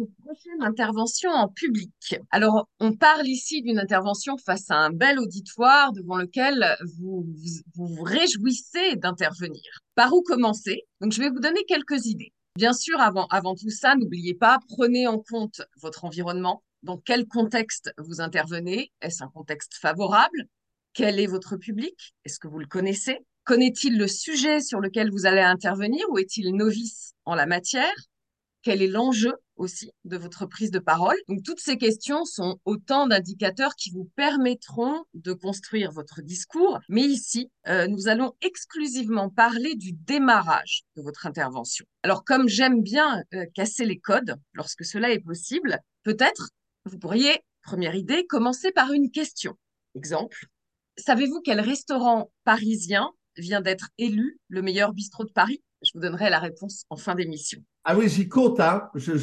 Prochaine intervention en public. Alors, on parle ici d'une intervention face à un bel auditoire devant lequel vous vous, réjouissez d'intervenir. Par où commencer? Donc, je vais vous donner quelques idées. Bien sûr, avant, avant tout ça, n'oubliez pas, prenez en compte votre environnement. Dans quel contexte vous intervenez? Est-ce un contexte favorable? Quel est votre public? Est-ce que vous le connaissez? Connaît-il le sujet sur lequel vous allez intervenir ou est-il novice en la matière? Quel est l'enjeu? Aussi de votre prise de parole. Donc toutes ces questions sont autant d'indicateurs qui vous permettront de construire votre discours. Mais ici, euh, nous allons exclusivement parler du démarrage de votre intervention. Alors comme j'aime bien euh, casser les codes lorsque cela est possible, peut-être vous pourriez, première idée, commencer par une question. Exemple, savez-vous quel restaurant parisien vient d'être élu le meilleur bistrot de Paris? Je vous donnerai la réponse en fin d'émission. Ah oui, j'y compte, hein. Je,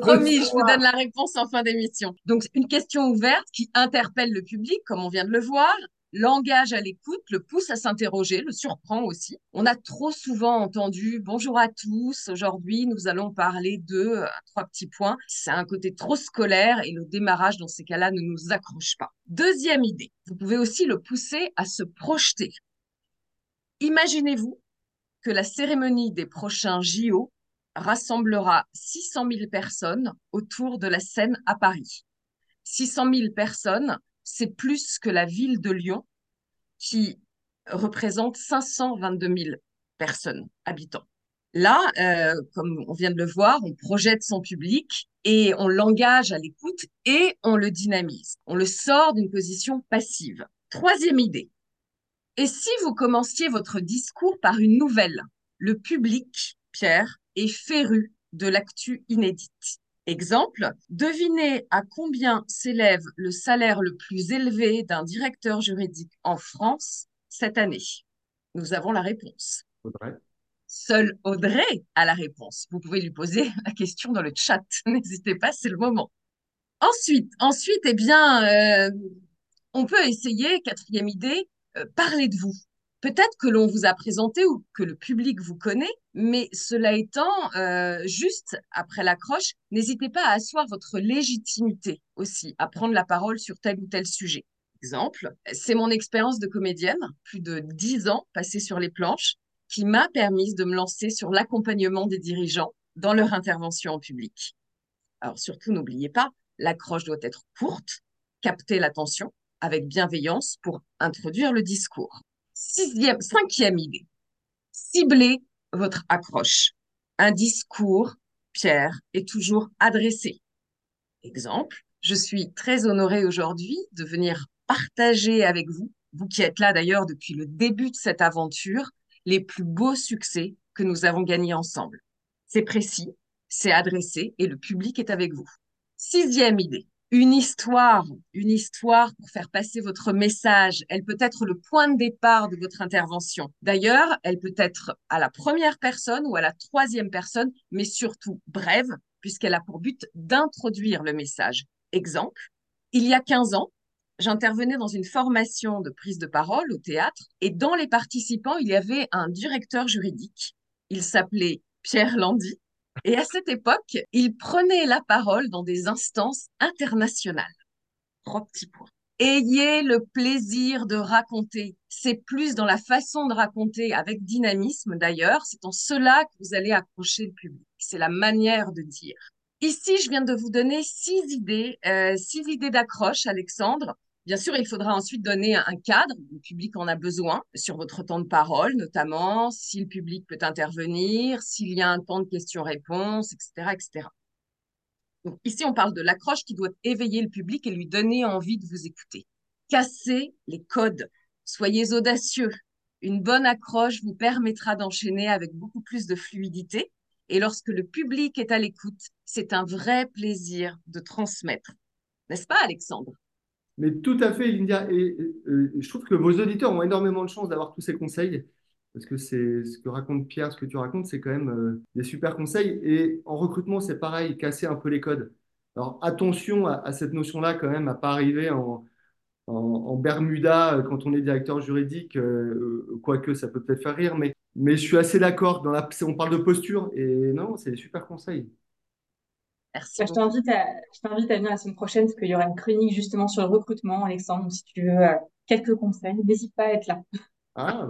Promis, je vous donne la réponse en fin d'émission. Donc, une question ouverte qui interpelle le public, comme on vient de le voir, l'engage à l'écoute, le pousse à s'interroger, le surprend aussi. On a trop souvent entendu bonjour à tous, aujourd'hui nous allons parler de euh, trois petits points. C'est un côté trop scolaire et le démarrage dans ces cas-là ne nous accroche pas. Deuxième idée, vous pouvez aussi le pousser à se projeter. Imaginez-vous que la cérémonie des prochains JO rassemblera 600 000 personnes autour de la scène à Paris. 600 000 personnes, c'est plus que la ville de Lyon qui représente 522 000 personnes, habitants. Là, euh, comme on vient de le voir, on projette son public et on l'engage à l'écoute et on le dynamise. On le sort d'une position passive. Troisième idée. Et si vous commenciez votre discours par une nouvelle? Le public, Pierre, est féru de l'actu inédite. Exemple, devinez à combien s'élève le salaire le plus élevé d'un directeur juridique en France cette année? Nous avons la réponse. Audrey. Seul Audrey a la réponse. Vous pouvez lui poser la question dans le chat. N'hésitez pas, c'est le moment. Ensuite, ensuite, eh bien, euh, on peut essayer, quatrième idée, euh, parler de vous. Peut-être que l'on vous a présenté ou que le public vous connaît, mais cela étant, euh, juste après l'accroche, n'hésitez pas à asseoir votre légitimité aussi, à prendre la parole sur tel ou tel sujet. Exemple, c'est mon expérience de comédienne, plus de dix ans passée sur les planches, qui m'a permis de me lancer sur l'accompagnement des dirigeants dans leur intervention en public. Alors surtout, n'oubliez pas, l'accroche doit être courte, capter l'attention avec bienveillance pour introduire le discours. Sixième, cinquième idée. Ciblez votre accroche. Un discours, Pierre, est toujours adressé. Exemple, je suis très honorée aujourd'hui de venir partager avec vous, vous qui êtes là d'ailleurs depuis le début de cette aventure, les plus beaux succès que nous avons gagnés ensemble. C'est précis, c'est adressé et le public est avec vous. Sixième idée une histoire, une histoire pour faire passer votre message. Elle peut être le point de départ de votre intervention. D'ailleurs, elle peut être à la première personne ou à la troisième personne, mais surtout brève, puisqu'elle a pour but d'introduire le message. Exemple, il y a 15 ans, j'intervenais dans une formation de prise de parole au théâtre et dans les participants, il y avait un directeur juridique. Il s'appelait Pierre Landy et à cette époque, il prenait la parole dans des instances internationales. Trois petits points. Ayez le plaisir de raconter. C'est plus dans la façon de raconter, avec dynamisme d'ailleurs. C'est en cela que vous allez accrocher le public. C'est la manière de dire. Ici, je viens de vous donner six idées, euh, six idées d'accroche, Alexandre, Bien sûr, il faudra ensuite donner un cadre, le public en a besoin, sur votre temps de parole, notamment si le public peut intervenir, s'il y a un temps de questions-réponses, etc., etc. Donc ici, on parle de l'accroche qui doit éveiller le public et lui donner envie de vous écouter. Cassez les codes, soyez audacieux. Une bonne accroche vous permettra d'enchaîner avec beaucoup plus de fluidité. Et lorsque le public est à l'écoute, c'est un vrai plaisir de transmettre. N'est-ce pas, Alexandre? Mais tout à fait, Lindia. Et, je trouve que vos auditeurs ont énormément de chance d'avoir tous ces conseils. Parce que c'est ce que raconte Pierre, ce que tu racontes, c'est quand même euh, des super conseils. Et en recrutement, c'est pareil, casser un peu les codes. Alors attention à, cette notion-là, quand même, à pas arriver en, Bermuda euh, quand on est directeur juridique, euh, quoique ça peut peut-être faire rire, mais, mais je suis assez d'accord. On parle de posture et non, c'est des super conseils. Merci. Je t'invite à, je t'invite à venir la semaine prochaine parce qu'il y aura une chronique justement sur le recrutement, Alexandre. Si tu veux euh, quelques conseils, n'hésite pas à être là. Ah,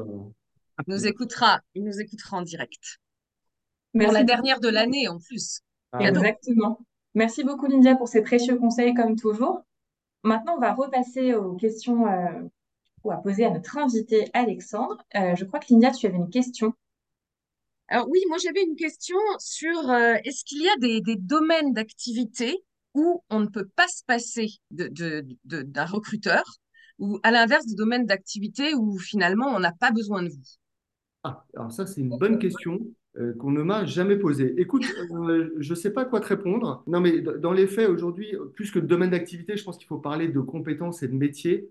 Il nous écoutera, il nous écoutera en direct. Merci. la dernière de l'année en plus. Ah, Exactement. Merci beaucoup, Lydia, pour ces précieux conseils comme toujours. Maintenant, on va repasser aux questions euh, ou à poser à notre invité Alexandre. Euh, je crois que Lydia, tu avais une question. Alors oui, moi j'avais une question sur euh, est-ce qu'il y a des, domaines d'activité où on ne peut pas se passer d'un recruteur ou à l'inverse des domaines d'activité où finalement on n'a pas besoin de vous? Ah, alors ça c'est une bonne question. Euh, qu'on ne m'a jamais posée. Écoute, euh, je ne sais pas quoi te répondre. Non, mais dans les faits, aujourd'hui, plus que de domaine d'activité, je pense qu'il faut parler de compétences et de métiers.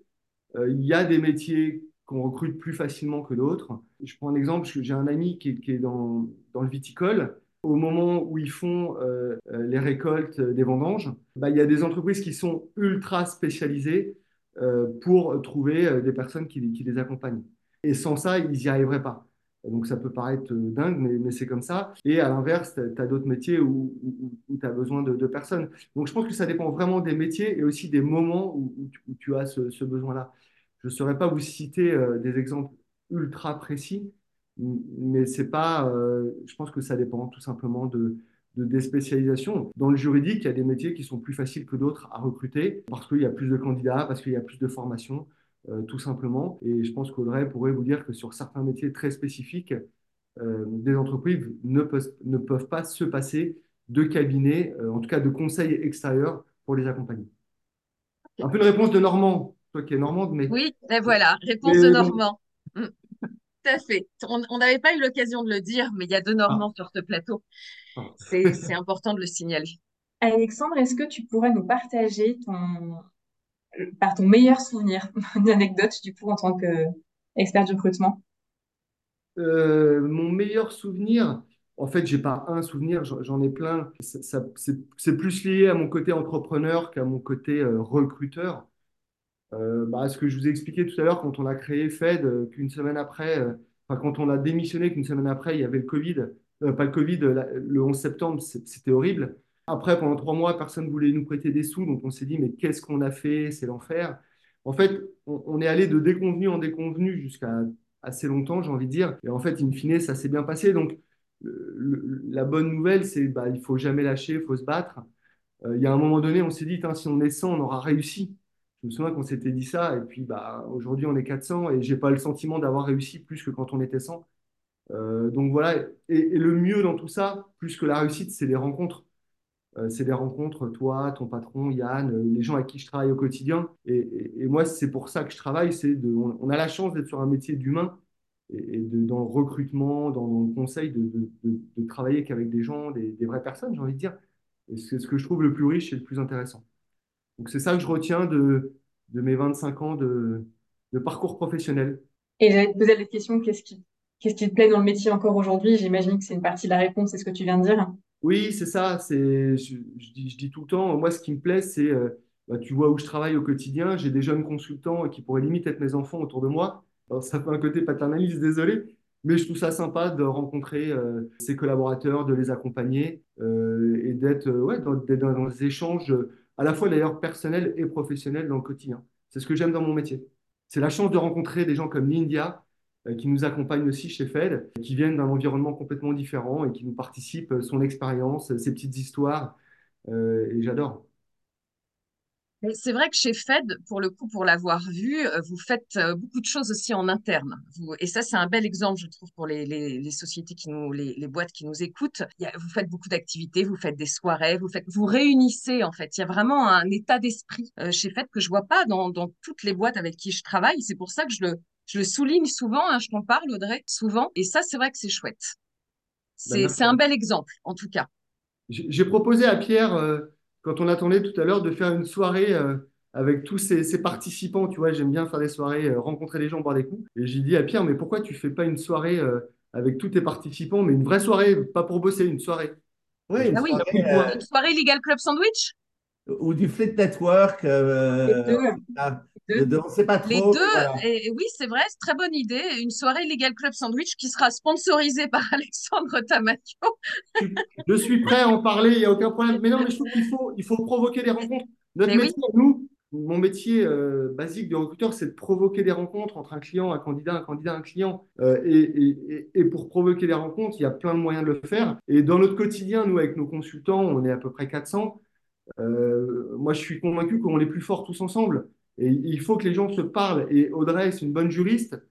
Il y a des métiers qu'on recrute plus facilement que d'autres. Je prends un exemple, j'ai un ami qui est, dans, le viticole. Au moment où ils font euh, euh, les récoltes des vendanges, bah, il y a des entreprises qui sont ultra spécialisées euh, pour trouver des personnes qui, les accompagnent. Et sans ça, ils n'y arriveraient pas. Donc ça peut paraître dingue, mais, mais c'est comme ça. Et à l'inverse, tu as, d'autres métiers où, où, tu as besoin de, personnes. Donc je pense que ça dépend vraiment des métiers et aussi des moments où, tu, as ce besoin-là. Je ne saurais pas vous citer euh, des exemples ultra précis, mais c'est pas. Euh, je pense que ça dépend tout simplement de, de des spécialisations. Dans le juridique, il y a des métiers qui sont plus faciles que d'autres à recruter parce qu'il y a plus de candidats, parce qu'il y a plus de formation, euh, tout simplement. Et je pense qu'Audrey pourrait vous dire que sur certains métiers très spécifiques, des entreprises ne peuvent, ne peuvent pas se passer de cabinets, en tout cas de conseils extérieurs pour les accompagner. Un peu une réponse de Normand toi qui es normande, mais. Oui, et voilà, réponse de Normand. Mm. Tout à fait. On n'avait pas eu l'occasion de le dire, mais il y a deux Normands ah. sur ce plateau. Ah. C'est important de le signaler. Alexandre, est-ce que tu pourrais nous partager ton, par ton meilleur souvenir, une anecdote du coup en tant qu'expert de recrutement? Euh, Mon meilleur souvenir, en fait, j'ai pas un souvenir, j'en ai plein. C'est plus lié à mon côté entrepreneur qu'à mon côté euh, recruteur. Euh, bah, ce que je vous ai expliqué tout à l'heure, quand on a créé Fed, euh, qu'une semaine après, euh, quand on a démissionné, qu'une semaine après, il y avait le Covid, pas le Covid, le 11 septembre, c'était horrible. Après, pendant trois mois, personne ne voulait nous prêter des sous, donc on s'est dit, mais qu'est-ce qu'on a fait? C'est l'enfer. En fait, on, est allé de déconvenu en déconvenu jusqu'à assez longtemps, j'ai envie de dire. Et en fait, in fine, ça s'est bien passé. Donc, la bonne nouvelle, c'est bah, il faut jamais lâcher, il faut se battre. il y a un moment donné, on s'est dit, si on est 100, on aura réussi. Je me souviens qu'on s'était dit ça, et puis bah, aujourd'hui on est 400, et j'ai pas le sentiment d'avoir réussi plus que quand on était 100. Euh, donc voilà, et, le mieux dans tout ça, plus que la réussite, c'est les rencontres. Euh, c'est les rencontres, toi, ton patron, Yann, euh, les gens avec qui je travaille au quotidien. Et, moi, c'est pour ça que je travaille. C'est de, on, a la chance d'être sur un métier d'humain et, de, dans le recrutement, dans, le conseil, de, travailler qu'avec des gens, des, des, vraies personnes, j'ai envie de dire. Et c'est ce que je trouve le plus riche et le plus intéressant. Donc c'est ça que je retiens de, de mes 25 ans de, de parcours professionnel. Et j'allais te poser la question, qu'est-ce qui, qu'est-ce qui te plaît dans le métier encore aujourd'hui? J'imagine que c'est une partie de la réponse, c'est ce que tu viens de dire. Oui, c'est ça. C'est, je, dis, je, dis, tout le temps, moi ce qui me plaît, c'est, euh, bah, tu vois où je travaille au quotidien, j'ai des jeunes consultants qui pourraient limite être mes enfants autour de moi. Alors ça fait un côté paternaliste, désolé, mais je trouve ça sympa de rencontrer euh, ces collaborateurs, de les accompagner euh, et d'être ouais, dans, dans, dans, des échanges à la fois d'ailleurs personnel et professionnel dans le quotidien. C'est ce que j'aime dans mon métier. C'est la chance de rencontrer des gens comme Lindia, euh, qui nous accompagnent aussi chez Fed, qui viennent d'un environnement complètement différent et qui nous participent euh, son expérience, ses petites histoires. Euh, et j'adore. C'est vrai que chez Fed, pour le coup, pour l'avoir vu, euh, vous faites euh, beaucoup de choses aussi en interne. et ça, c'est un bel exemple, je trouve, pour les, sociétés qui nous, les, boîtes qui nous écoutent. vous faites beaucoup d'activités, vous faites des soirées, vous faites, vous réunissez en fait. Il y a vraiment un état d'esprit euh, chez Fed que je vois pas dans, toutes les boîtes avec qui je travaille. C'est pour ça que je le, je le souligne souvent. Hein, je t'en parle, Audrey, souvent. Et ça, c'est vrai que c'est chouette. Ben, c'est un bel exemple, en tout cas. J'ai proposé à Pierre quand on attendait tout à l'heure de faire une soirée euh, avec tous ces, participants, tu vois, j'aime bien faire des soirées, euh, rencontrer les gens, boire des coups. Et j'ai dit à Pierre, mais pourquoi tu fais pas une soirée euh, avec tous tes participants, mais une vraie soirée, pas pour bosser, une soirée? Oui, une, ah soirée, oui. une soirée Legal Club Sandwich? Ou du Fleet Network. deux. on sait pas trop. Les deux, et, oui, c'est vrai, c'est très bonne idée. Une soirée Legal Club Sandwich qui sera sponsorisée par Alexandre Tamayo. je suis prêt à en parler, il n'y a aucun problème. Mais non, mais je trouve qu'il faut, il faut provoquer des rencontres. Notre métier, nous, mon métier euh, basique de recruteur, c'est de provoquer des rencontres entre un client, un candidat, un candidat, un client. Euh, et, et, et, pour provoquer des rencontres, il y a plein de moyens de le faire. Et dans notre quotidien, nous, avec nos consultants, on est à peu près 400. Euh, moi, je suis convaincu qu'on est plus forts tous ensemble. Et il faut que les gens se parlent. Et Audrey, c'est une bonne juriste,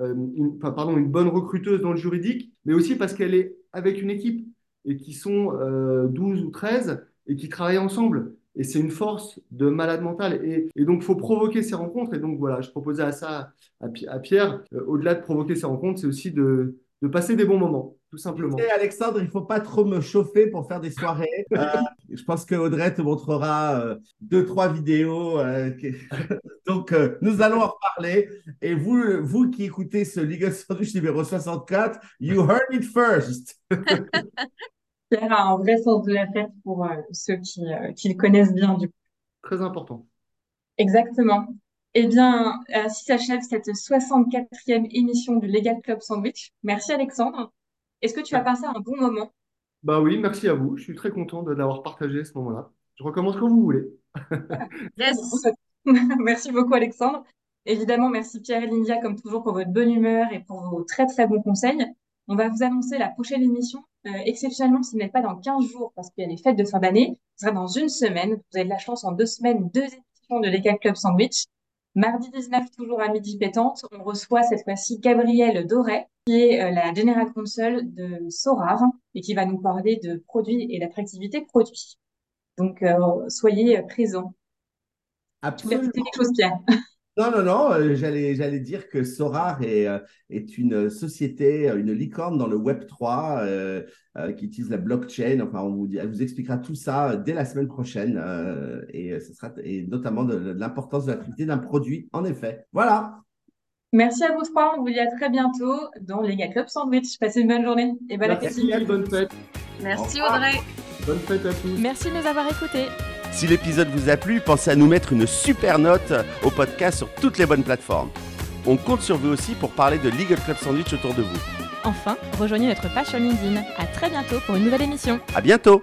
euh, une, pardon, une bonne recruteuse dans le juridique, mais aussi parce qu'elle est avec une équipe et qui sont 12 euh, ou 13 et qui travaillent ensemble. Et c'est une force de malade mental. Et, donc, il faut provoquer ces rencontres. Et donc, voilà, je proposais à ça à, Pierre, au-delà de provoquer ces rencontres, c'est aussi de passer des bons moments, tout simplement. Et Alexandre, il ne faut pas trop me chauffer pour faire des soirées. Euh, je pense que Audrey te montrera euh, deux, trois vidéos. Euh, donc, nous allons en reparler. Et vous, vous qui écoutez ce Ligue Sandwich numéro 64, you heard it first. Pierre a un vrai sens de la fête pour ceux qui, qui le connaissent bien, du coup. Très important. Exactement. Eh bien, ainsi s'achève cette 64e émission du Legal Club Sandwich. Merci Alexandre. Est-ce que tu as passé un bon moment? Bah oui, merci à vous. Je suis très content de l'avoir partagé ce moment-là. Je recommence quand vous voulez. Yes. Merci beaucoup Alexandre. Évidemment, merci Pierre et Lindia comme toujours pour votre bonne humeur et pour vos très très bons conseils. On va vous annoncer la prochaine émission. Euh, exceptionnellement, ce n'est pas dans 15 jours parce qu'il y a les fêtes de fin d'année. Ce sera dans une semaine. Vous avez de la chance en deux semaines, deux émissions de Legal Club Sandwich. Mardi 19, toujours à midi pétante, on reçoit cette fois-ci Gabrielle Doré, qui est euh, la General Counsel de Sorar et qui va nous parler de produits et d'attractivité produits. Donc, euh, soyez présents. Absolument. Tu quelque chose, Pierre? Non, non, non, euh, j'allais, j'allais dire que Sorar est, euh, est une société, euh, une licorne dans le Web 3 qui utilise la blockchain. Enfin, on vous, elle vous expliquera tout ça dès la semaine prochaine et, ce sera, et notamment de, l'importance de l'activité d'un produit, en effet. Voilà. Merci à vous trois. On vous dit à très bientôt dans les Club Sandwich. Passez une bonne journée et bonne appétit. bonne fête. Merci Audrey. Bonne fête à tous. Merci de nous avoir écoutés. Si l'épisode vous a plu, pensez à nous mettre une super note au podcast sur toutes les bonnes plateformes. On compte sur vous aussi pour parler de Legal Club Sandwich autour de vous. Enfin, rejoignez notre page sur LinkedIn. À très bientôt pour une nouvelle émission. À bientôt